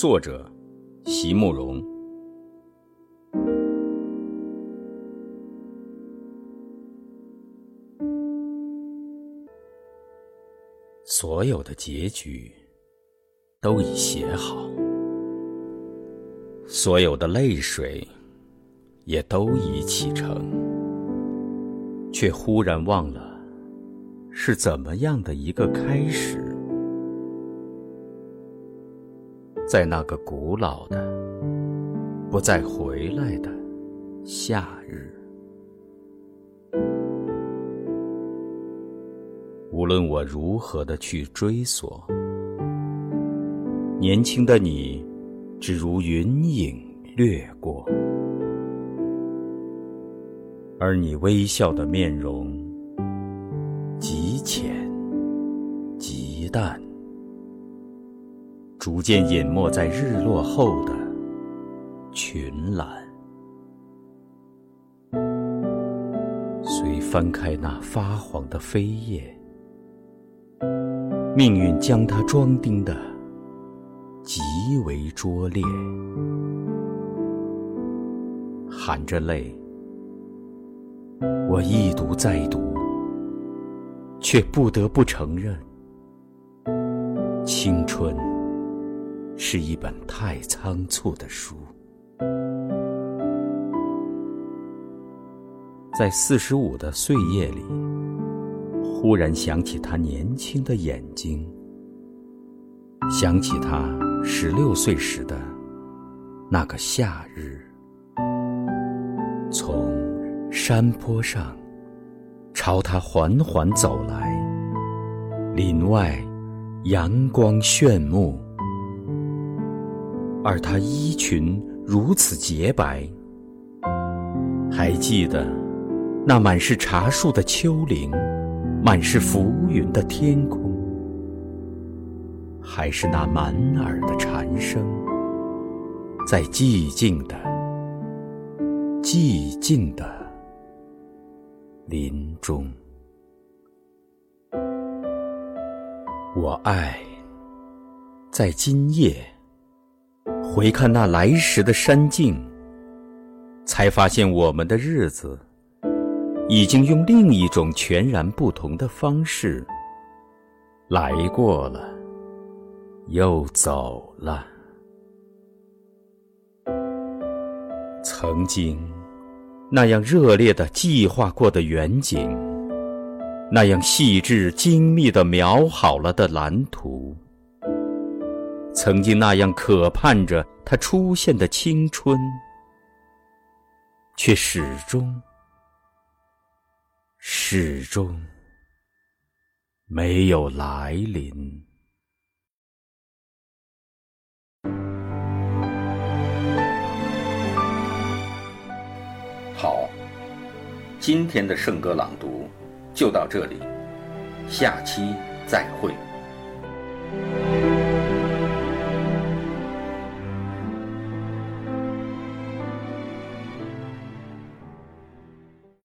作者席慕容。所有的结局都已写好，所有的泪水也都已启程，却忽然忘了。是怎么样的一个开始？在那个古老的、不再回来的夏日，无论我如何的去追索，年轻的你，只如云影掠过，而你微笑的面容。极浅，极淡，逐渐隐没在日落后的群岚。随翻开那发黄的飞页，命运将它装订的极为拙劣，含着泪，我一读再读。却不得不承认，青春是一本太仓促的书。在四十五的岁月里，忽然想起他年轻的眼睛，想起他十六岁时的那个夏日，从山坡上。朝他缓缓走来，林外阳光炫目，而他衣裙如此洁白。还记得那满是茶树的丘陵，满是浮云的天空，还是那满耳的蝉声，在寂静的、寂静的。林中，我爱在今夜回看那来时的山径，才发现我们的日子已经用另一种全然不同的方式来过了，又走了。曾经。那样热烈的计划过的远景，那样细致精密的描好了的蓝图，曾经那样渴盼着它出现的青春，却始终、始终没有来临。好，今天的圣歌朗读就到这里，下期再会。